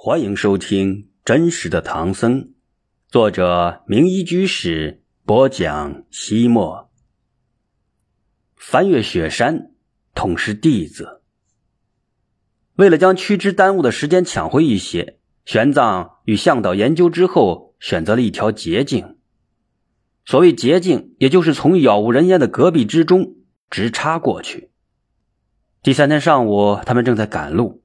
欢迎收听《真实的唐僧》，作者名医居士播讲。西莫翻越雪山，痛失弟子。为了将屈之耽误的时间抢回一些，玄奘与向导研究之后，选择了一条捷径。所谓捷径，也就是从杳无人烟的戈壁之中直插过去。第三天上午，他们正在赶路。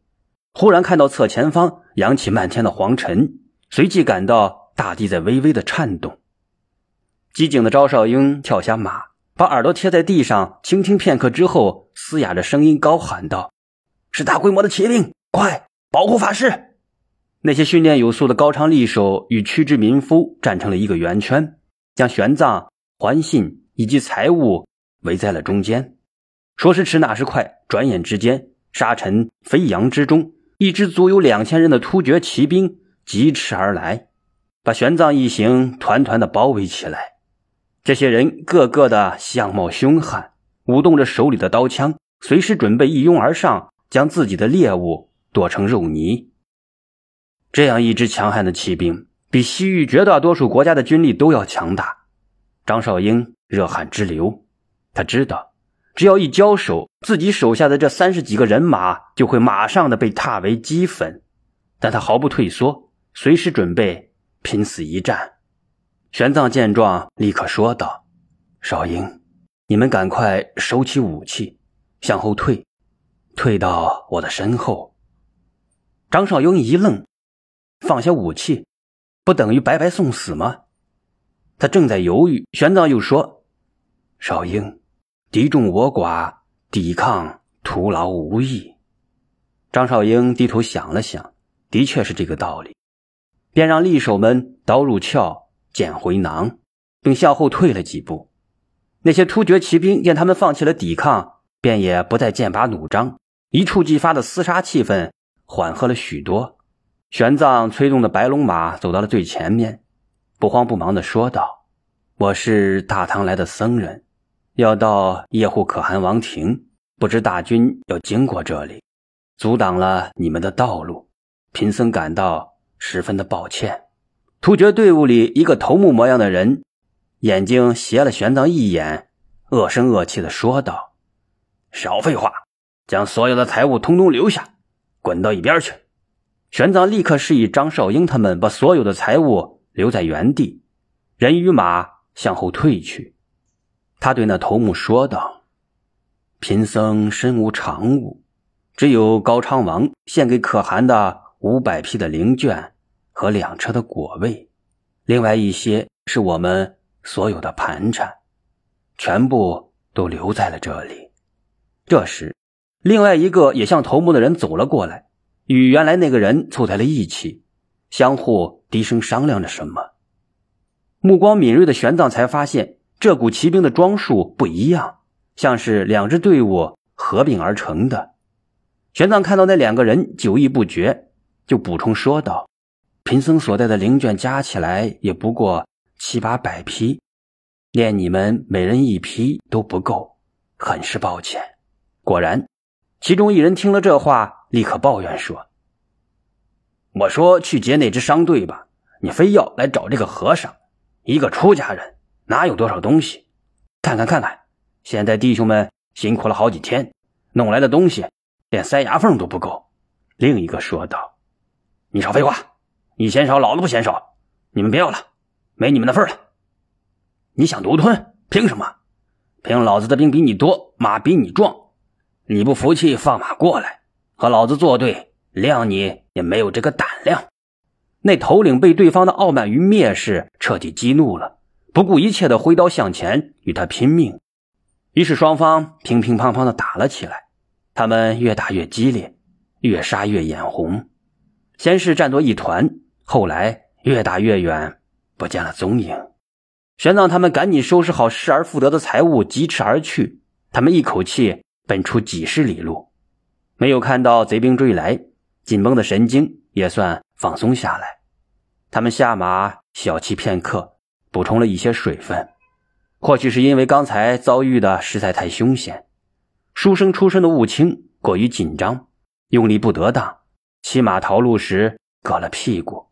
忽然看到侧前方扬起漫天的黄尘，随即感到大地在微微的颤动。机警的赵少英跳下马，把耳朵贴在地上倾听片刻之后，嘶哑着声音高喊道：“是大规模的骑兵，快保护法师！”那些训练有素的高昌力手与屈之民夫站成了一个圆圈，将玄奘、环信以及财物围在了中间。说时迟，那时快，转眼之间，沙尘飞扬之中。一支足有两千人的突厥骑兵疾驰而来，把玄奘一行团团的包围起来。这些人个个的相貌凶悍，舞动着手里的刀枪，随时准备一拥而上，将自己的猎物剁成肉泥。这样一支强悍的骑兵，比西域绝大多数国家的军力都要强大。张少英热汗直流，他知道。只要一交手，自己手下的这三十几个人马就会马上的被踏为齑粉，但他毫不退缩，随时准备拼死一战。玄奘见状，立刻说道：“少英，你们赶快收起武器，向后退，退到我的身后。”张少英一愣，放下武器，不等于白白送死吗？他正在犹豫，玄奘又说：“少英。”敌众我寡，抵抗徒劳无益。张少英低头想了想，的确是这个道理，便让力手们刀入鞘，剑回囊，并向后退了几步。那些突厥骑兵见他们放弃了抵抗，便也不再剑拔弩张，一触即发的厮杀气氛缓和了许多。玄奘催动的白龙马走到了最前面，不慌不忙地说道：“我是大唐来的僧人。”要到叶护可汗王庭，不知大军要经过这里，阻挡了你们的道路，贫僧感到十分的抱歉。突厥队伍里一个头目模样的人，眼睛斜了玄奘一眼，恶声恶气的说道：“少废话，将所有的财物通通留下，滚到一边去。”玄奘立刻示意张少英他们把所有的财物留在原地，人与马向后退去。他对那头目说道：“贫僧身无长物，只有高昌王献给可汗的五百匹的灵卷和两车的果味，另外一些是我们所有的盘缠，全部都留在了这里。”这时，另外一个也向头目的人走了过来，与原来那个人凑在了一起，相互低声商量着什么。目光敏锐的玄奘才发现。这股骑兵的装束不一样，像是两支队伍合并而成的。玄奘看到那两个人久意不决，就补充说道：“贫僧所带的灵卷加起来也不过七八百匹，连你们每人一匹都不够，很是抱歉。”果然，其中一人听了这话，立刻抱怨说：“我说去劫那支商队吧，你非要来找这个和尚，一个出家人。”哪有多少东西？看看看看，现在弟兄们辛苦了好几天，弄来的东西连塞牙缝都不够。另一个说道：“你少废话，你嫌少，老子不嫌少。你们别要了，没你们的份了。你想独吞？凭什么？凭老子的兵比你多，马比你壮。你不服气，放马过来，和老子作对，谅你也没有这个胆量。”那头领被对方的傲慢与蔑视彻底激怒了。不顾一切的挥刀向前与他拼命，于是双方乒乒乓乓的打了起来。他们越打越激烈，越杀越眼红。先是战作一团，后来越打越远，不见了踪影。玄奘他们赶紧收拾好失而复得的财物，疾驰而去。他们一口气奔出几十里路，没有看到贼兵追来，紧绷的神经也算放松下来。他们下马小憩片刻。补充了一些水分，或许是因为刚才遭遇的实在太凶险，书生出身的雾清过于紧张，用力不得当，骑马逃路时割了屁股。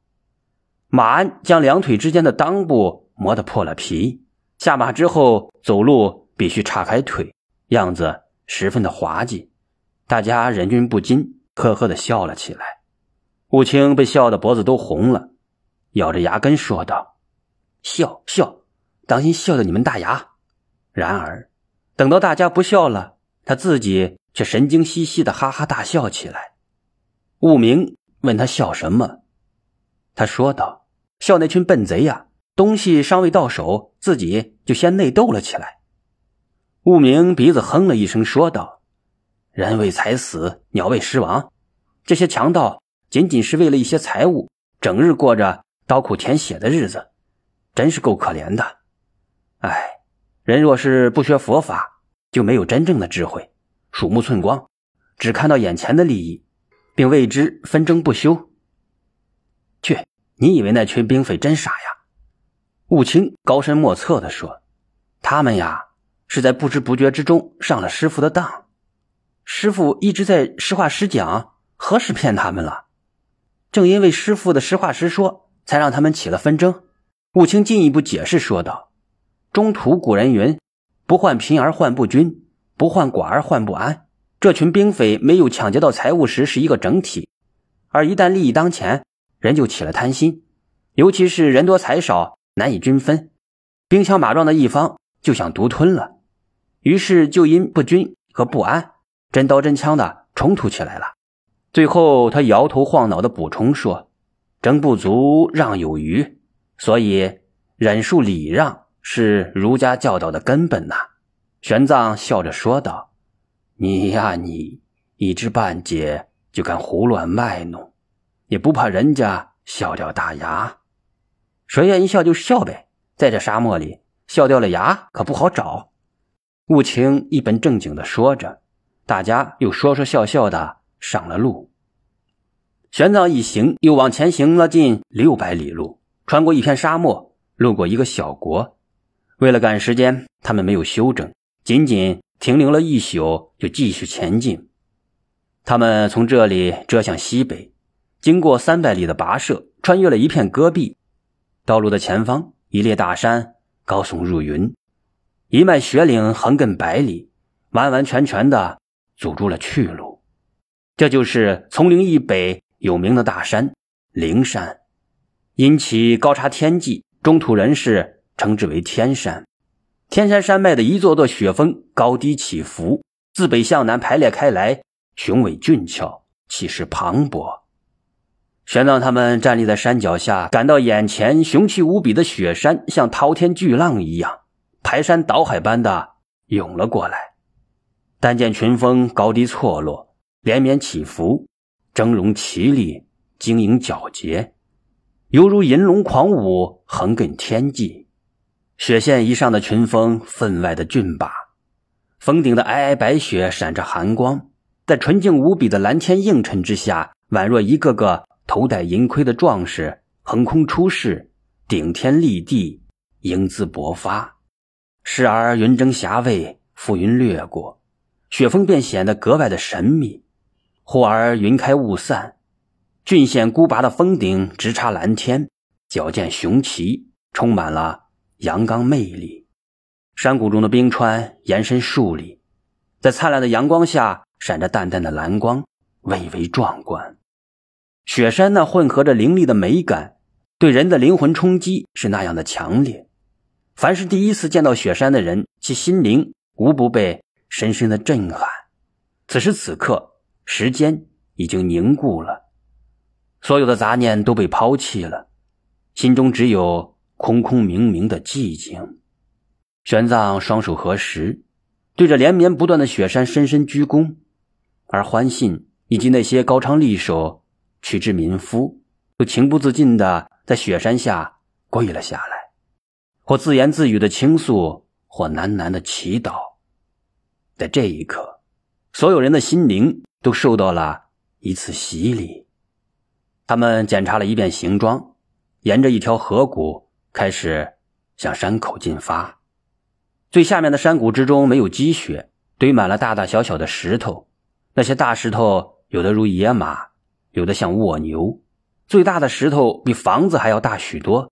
马鞍将两腿之间的裆部磨得破了皮，下马之后走路必须岔开腿，样子十分的滑稽。大家忍俊不禁，呵呵的笑了起来。武清被笑得脖子都红了，咬着牙根说道：“笑笑，当心笑掉你们大牙。”然而，等到大家不笑了，他自己却神经兮兮的哈哈大笑起来。雾明问他笑什么，他说道：“笑那群笨贼呀，东西尚未到手，自己就先内斗了起来。”雾明鼻子哼了一声，说道。人为财死，鸟为食亡。这些强盗仅仅是为了一些财物，整日过着刀口舔血的日子，真是够可怜的。哎，人若是不学佛法，就没有真正的智慧，鼠目寸光，只看到眼前的利益，并为之纷争不休。去，你以为那群兵匪真傻呀？悟清高深莫测地说：“他们呀，是在不知不觉之中上了师傅的当。”师傅一直在实话实讲，何时骗他们了？正因为师傅的实话实说，才让他们起了纷争。武清进一步解释说道：“中土古人云，不患贫而患不均，不患寡而患不安。这群兵匪没有抢劫到财物时是一个整体，而一旦利益当前，人就起了贪心，尤其是人多财少，难以均分，兵强马壮的一方就想独吞了，于是就因不均和不安。”真刀真枪的冲突起来了，最后他摇头晃脑的补充说：“争不足，让有余，所以忍术礼让是儒家教导的根本呐。”玄奘笑着说道：“你呀，你一知半解就敢胡乱卖弄，也不怕人家笑掉大牙？谁愿意笑就笑呗，在这沙漠里，笑掉了牙可不好找。”雾清一本正经的说着。大家又说说笑笑的上了路。玄奘一行又往前行了近六百里路，穿过一片沙漠，路过一个小国。为了赶时间，他们没有休整，仅仅停留了一宿，就继续前进。他们从这里折向西北，经过三百里的跋涉，穿越了一片戈壁。道路的前方，一列大山高耸入云，一脉雪岭横亘百里，完完全全的。阻住了去路，这就是丛林以北有名的大山灵山，因其高差天际，中土人士称之为天山。天山山脉的一座座雪峰高低起伏，自北向南排列开来，雄伟俊俏，气势磅礴。玄奘他们站立在山脚下，感到眼前雄奇无比的雪山像滔天巨浪一样，排山倒海般的涌了过来。但见群峰高低错落，连绵起伏，峥嵘奇丽，晶莹皎洁，犹如银龙狂舞，横亘天际。雪线以上的群峰分外的峻拔，峰顶的皑皑白雪闪着寒光，在纯净无比的蓝天映衬之下，宛若一个个头戴银盔的壮士横空出世，顶天立地，英姿勃发。时而云蒸霞蔚，浮云掠过。雪峰便显得格外的神秘，忽而云开雾散，峻险孤拔的峰顶直插蓝天，矫健雄奇，充满了阳刚魅力。山谷中的冰川延伸数里，在灿烂的阳光下闪着淡淡的蓝光，蔚为壮观。雪山那混合着凌厉的美感，对人的灵魂冲击是那样的强烈。凡是第一次见到雪山的人，其心灵无不被。深深的震撼。此时此刻，时间已经凝固了，所有的杂念都被抛弃了，心中只有空空明明的寂静。玄奘双手合十，对着连绵不断的雪山深深鞠躬，而欢信以及那些高昌力手、取之民夫，都情不自禁的在雪山下跪了下来，或自言自语的倾诉，或喃喃的祈祷。在这一刻，所有人的心灵都受到了一次洗礼。他们检查了一遍行装，沿着一条河谷开始向山口进发。最下面的山谷之中没有积雪，堆满了大大小小的石头。那些大石头有的如野马，有的像蜗牛，最大的石头比房子还要大许多。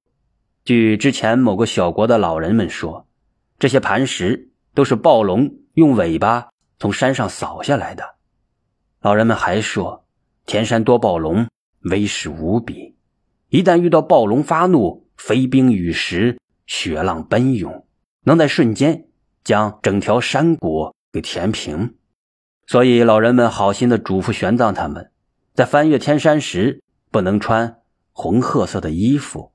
据之前某个小国的老人们说，这些磐石都是暴龙用尾巴从山上扫下来的。老人们还说，田山多暴龙威势无比，一旦遇到暴龙发怒，飞冰雨石，雪浪奔涌，能在瞬间将整条山谷给填平。所以老人们好心的嘱咐玄奘他们，在翻越天山时。不能穿红褐色的衣服，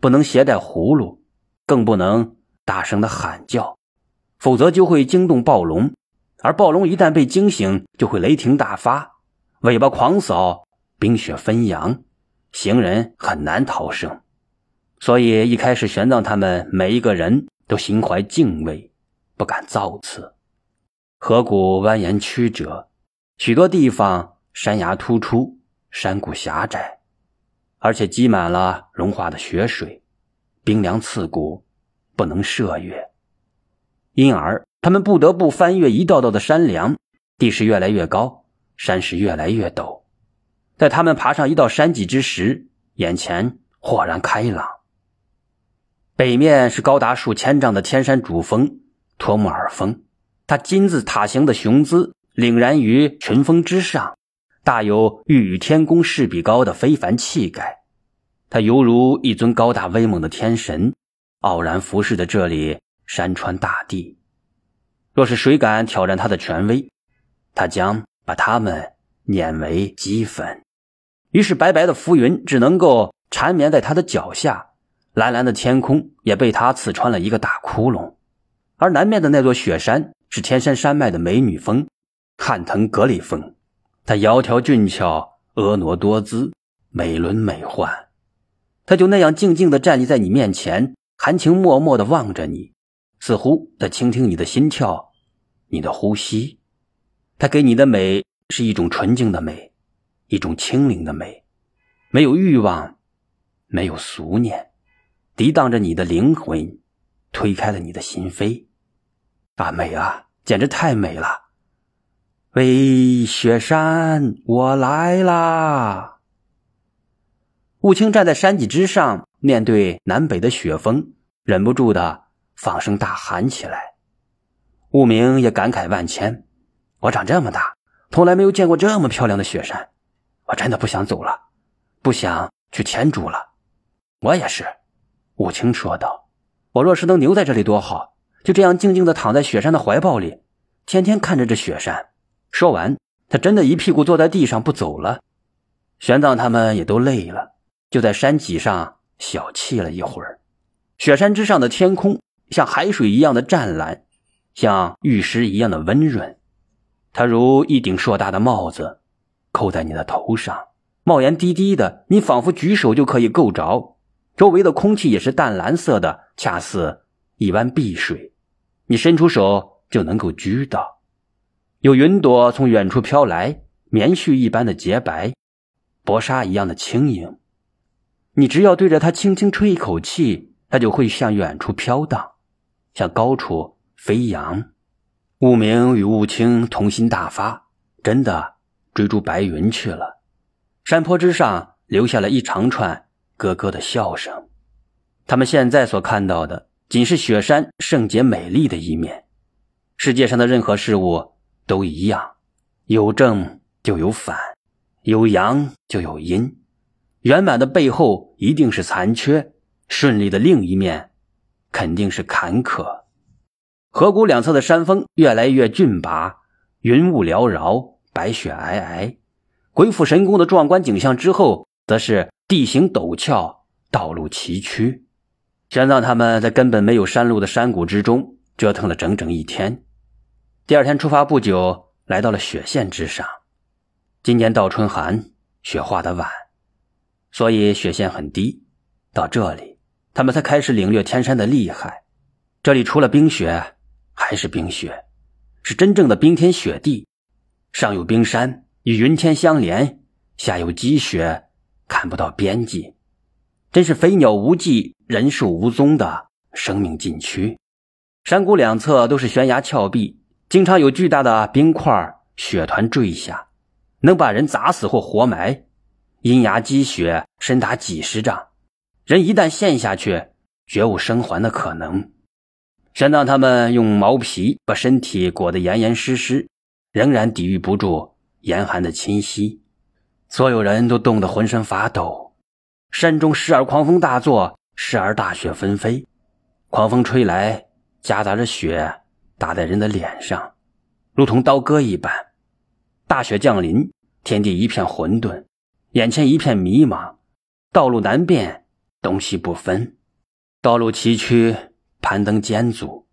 不能携带葫芦，更不能大声的喊叫，否则就会惊动暴龙。而暴龙一旦被惊醒，就会雷霆大发，尾巴狂扫，冰雪纷扬，行人很难逃生。所以一开始，玄奘他们每一个人都心怀敬畏，不敢造次。河谷蜿蜒曲折，许多地方山崖突出。山谷狭窄，而且积满了融化的雪水，冰凉刺骨，不能涉越。因而他们不得不翻越一道道的山梁，地势越来越高，山势越来越陡。在他们爬上一道山脊之时，眼前豁然开朗。北面是高达数千丈的天山主峰托木尔峰，它金字塔形的雄姿凛然于群峰之上。大有欲与天公试比高的非凡气概，他犹如一尊高大威猛的天神，傲然俯视着这里山川大地。若是谁敢挑战他的权威，他将把他们碾为齑粉。于是，白白的浮云只能够缠绵在他的脚下，蓝蓝的天空也被他刺穿了一个大窟窿。而南面的那座雪山是天山山脉的美女峰——汉腾格里峰。它窈窕俊俏，婀娜多姿，美轮美奂。他就那样静静地站立在你面前，含情脉脉地望着你，似乎在倾听你的心跳，你的呼吸。她给你的美是一种纯净的美，一种清灵的美，没有欲望，没有俗念，涤荡着你的灵魂，推开了你的心扉。啊，美啊，简直太美了！喂，雪山，我来啦！雾清站在山脊之上，面对南北的雪峰，忍不住的放声大喊起来。雾明也感慨万千：我长这么大，从来没有见过这么漂亮的雪山，我真的不想走了，不想去天竺了。我也是，武清说道。我若是能留在这里多好，就这样静静的躺在雪山的怀抱里，天天看着这雪山。说完，他真的一屁股坐在地上不走了。玄奘他们也都累了，就在山脊上小憩了一会儿。雪山之上的天空像海水一样的湛蓝，像玉石一样的温润。它如一顶硕大的帽子，扣在你的头上，帽檐低低的，你仿佛举手就可以够着。周围的空气也是淡蓝色的，恰似一湾碧水，你伸出手就能够掬到。有云朵从远处飘来，棉絮一般的洁白，薄纱一样的轻盈。你只要对着它轻轻吹一口气，它就会向远处飘荡，向高处飞扬。雾明与雾清童心大发，真的追逐白云去了。山坡之上留下了一长串咯咯的笑声。他们现在所看到的，仅是雪山圣洁美丽的一面。世界上的任何事物。都一样，有正就有反，有阳就有阴。圆满的背后一定是残缺，顺利的另一面肯定是坎坷。河谷两侧的山峰越来越峻拔，云雾缭绕，白雪皑皑。鬼斧神工的壮观景象之后，则是地形陡峭，道路崎岖。玄奘他们在根本没有山路的山谷之中折腾了整整一天。第二天出发不久，来到了雪线之上。今年倒春寒，雪化的晚，所以雪线很低。到这里，他们才开始领略天山的厉害。这里除了冰雪，还是冰雪，是真正的冰天雪地。上有冰山与云天相连，下有积雪，看不到边际，真是飞鸟无迹，人兽无踪的生命禁区。山谷两侧都是悬崖峭壁。经常有巨大的冰块、雪团坠下，能把人砸死或活埋。阴崖积雪深达几十丈，人一旦陷下去，绝无生还的可能。玄奘他们用毛皮把身体裹得严严实实，仍然抵御不住严寒的侵袭。所有人都冻得浑身发抖。山中时而狂风大作，时而大雪纷飞。狂风吹来，夹杂着雪打在人的脸上，如同刀割一般。大雪降临，天地一片混沌，眼前一片迷茫，道路难辨，东西不分，道路崎岖。攀登艰阻，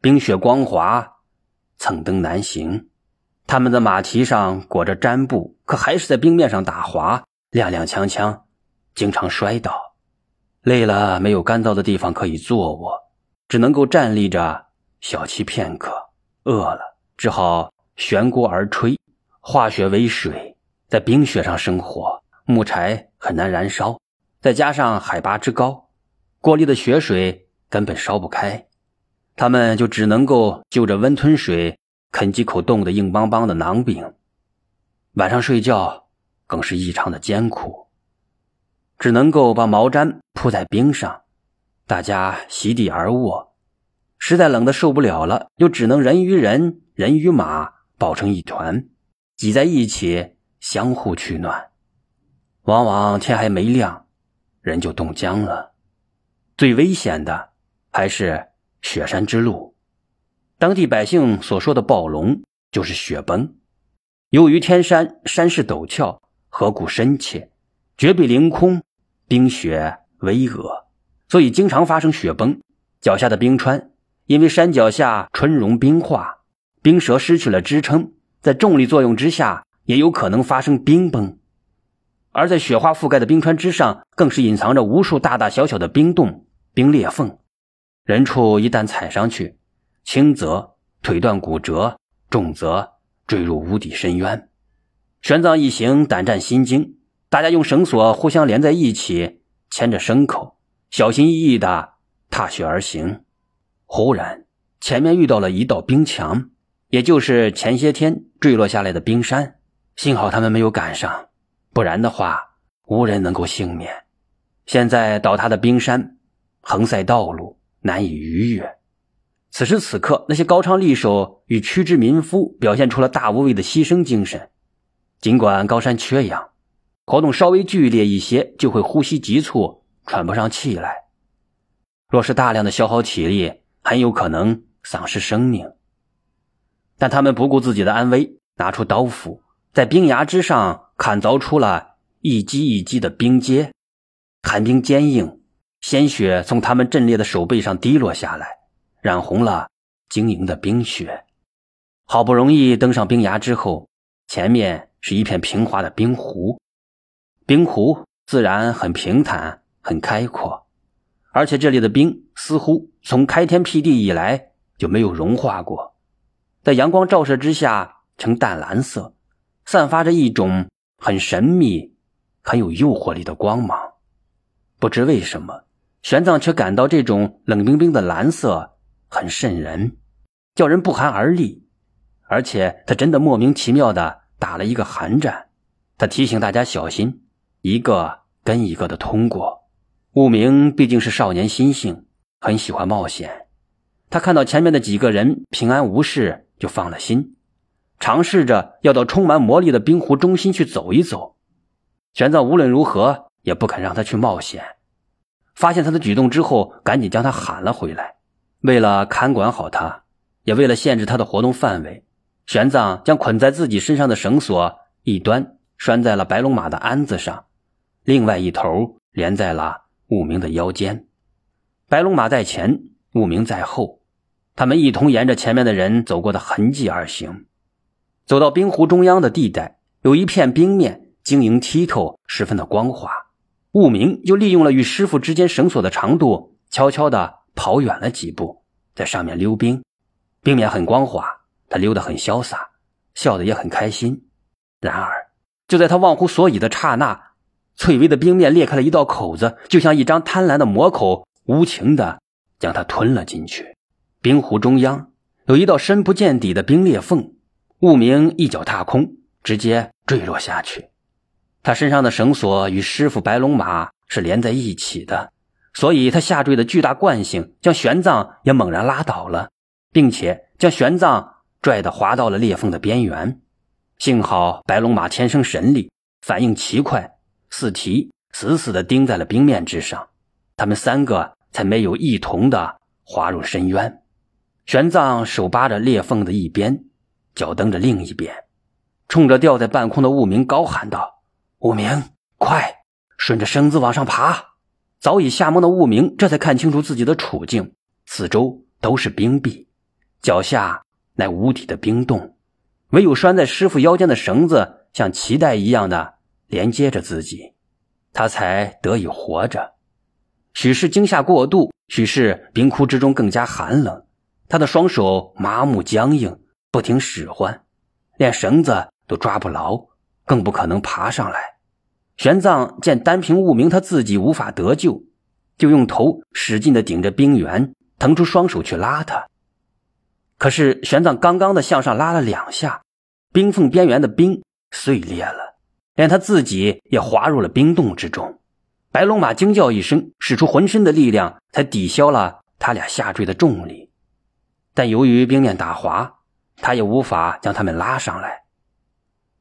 冰雪光滑，蹭登难行。他们的马蹄上裹着毡布，可还是在冰面上打滑，踉踉跄跄，经常摔倒。累了，没有干燥的地方可以坐卧，只能够站立着小憩片刻。饿了，只好悬锅而炊，化雪为水，在冰雪上生火。木柴很难燃烧，再加上海拔之高，锅里的雪水。根本烧不开，他们就只能够就着温吞水啃几口冻得硬邦邦的馕饼。晚上睡觉更是异常的艰苦，只能够把毛毡铺在冰上，大家席地而卧。实在冷的受不了了，又只能人与人、人与马抱成一团，挤在一起相互取暖。往往天还没亮，人就冻僵了。最危险的。还是雪山之路，当地百姓所说的暴龙就是雪崩。由于天山山势陡峭，河谷深切，绝壁凌空，冰雪巍峨，所以经常发生雪崩。脚下的冰川因为山脚下春融冰化，冰舌失去了支撑，在重力作用之下，也有可能发生冰崩。而在雪花覆盖的冰川之上，更是隐藏着无数大大小小的冰洞、冰裂缝。人畜一旦踩上去，轻则腿断骨折，重则坠入无底深渊。玄奘一行胆战心惊，大家用绳索互相连在一起，牵着牲口，小心翼翼地踏雪而行。忽然，前面遇到了一道冰墙，也就是前些天坠落下来的冰山。幸好他们没有赶上，不然的话，无人能够幸免。现在倒塌的冰山横塞道路。难以逾越。此时此刻，那些高昌力手与屈之民夫表现出了大无畏的牺牲精神。尽管高山缺氧，活动稍微剧烈一些就会呼吸急促，喘不上气来。若是大量的消耗体力，很有可能丧失生命。但他们不顾自己的安危，拿出刀斧，在冰崖之上砍凿出了一击一击的冰阶，寒冰坚硬。鲜血从他们阵裂的手背上滴落下来，染红了晶莹的冰雪。好不容易登上冰崖之后，前面是一片平滑的冰湖，冰湖自然很平坦、很开阔，而且这里的冰似乎从开天辟地以来就没有融化过，在阳光照射之下呈淡蓝色，散发着一种很神秘、很有诱惑力的光芒。不知为什么。玄奘却感到这种冷冰冰的蓝色很瘆人，叫人不寒而栗，而且他真的莫名其妙的打了一个寒战。他提醒大家小心，一个跟一个的通过。悟明毕竟是少年心性，很喜欢冒险。他看到前面的几个人平安无事，就放了心，尝试着要到充满魔力的冰湖中心去走一走。玄奘无论如何也不肯让他去冒险。发现他的举动之后，赶紧将他喊了回来。为了看管好他，也为了限制他的活动范围，玄奘将捆在自己身上的绳索一端拴在了白龙马的鞍子上，另外一头连在了悟明的腰间。白龙马在前，悟明在后，他们一同沿着前面的人走过的痕迹而行。走到冰湖中央的地带，有一片冰面晶莹剔透，十分的光滑。悟明就利用了与师傅之间绳索的长度，悄悄地跑远了几步，在上面溜冰。冰面很光滑，他溜得很潇洒，笑得也很开心。然而，就在他忘乎所以的刹那，翠微的冰面裂开了一道口子，就像一张贪婪的魔口，无情地将他吞了进去。冰湖中央有一道深不见底的冰裂缝，悟明一脚踏空，直接坠落下去。他身上的绳索与师傅白龙马是连在一起的，所以他下坠的巨大惯性将玄奘也猛然拉倒了，并且将玄奘拽得滑到了裂缝的边缘。幸好白龙马天生神力，反应奇快，四蹄死死地钉在了冰面之上，他们三个才没有一同的滑入深渊。玄奘手扒着裂缝的一边，脚蹬着另一边，冲着吊在半空的雾明高喊道：“雾明，快，顺着绳子往上爬！”早已吓懵的雾明这才看清楚自己的处境，四周都是冰壁，脚下乃无底的冰洞，唯有拴在师傅腰间的绳子像脐带一样的连接着自己，他才得以活着。许是惊吓过度，许是冰窟之中更加寒冷。他的双手麻木僵硬，不听使唤，连绳子都抓不牢，更不可能爬上来。玄奘见单凭悟明他自己无法得救，就用头使劲的顶着冰原，腾出双手去拉他。可是玄奘刚刚的向上拉了两下，冰缝边缘的冰碎裂了，连他自己也滑入了冰洞之中。白龙马惊叫一声，使出浑身的力量，才抵消了他俩下坠的重力。但由于冰面打滑，他也无法将他们拉上来。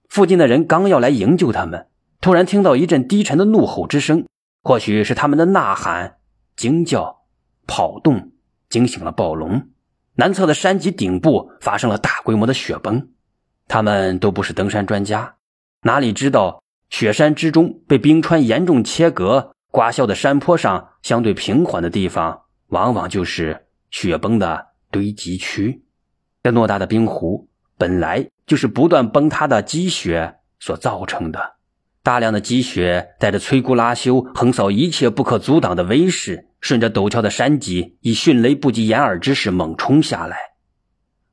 附近的人刚要来营救他们，突然听到一阵低沉的怒吼之声，或许是他们的呐喊、惊叫、跑动惊醒了暴龙。南侧的山脊顶部发生了大规模的雪崩，他们都不是登山专家，哪里知道雪山之中被冰川严重切割、刮削的山坡上相对平缓的地方，往往就是雪崩的。堆积区，这偌大的冰湖本来就是不断崩塌的积雪所造成的。大量的积雪带着摧枯拉朽、横扫一切不可阻挡的威势，顺着陡峭的山脊，以迅雷不及掩耳之势猛冲下来。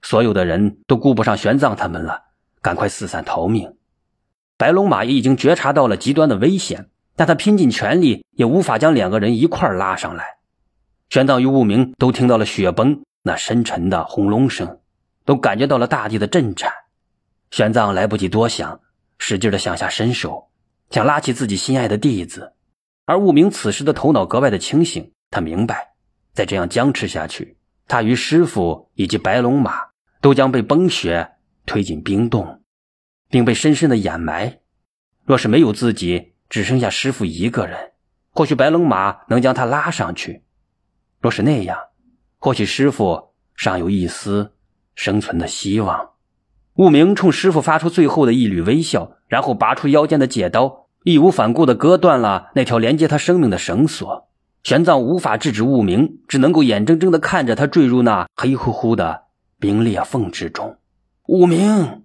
所有的人都顾不上玄奘他们了，赶快四散逃命。白龙马也已经觉察到了极端的危险，但他拼尽全力也无法将两个人一块拉上来。玄奘与悟明都听到了雪崩。那深沉的轰隆声，都感觉到了大地的震颤。玄奘来不及多想，使劲的向下伸手，想拉起自己心爱的弟子。而悟明此时的头脑格外的清醒，他明白，再这样僵持下去，他与师傅以及白龙马都将被崩雪推进冰洞，并被深深的掩埋。若是没有自己，只剩下师傅一个人，或许白龙马能将他拉上去。若是那样，或许师傅尚有一丝生存的希望。悟明冲师傅发出最后的一缕微笑，然后拔出腰间的戒刀，义无反顾地割断了那条连接他生命的绳索。玄奘无法制止悟明，只能够眼睁睁地看着他坠入那黑乎乎的冰裂缝之中。悟明。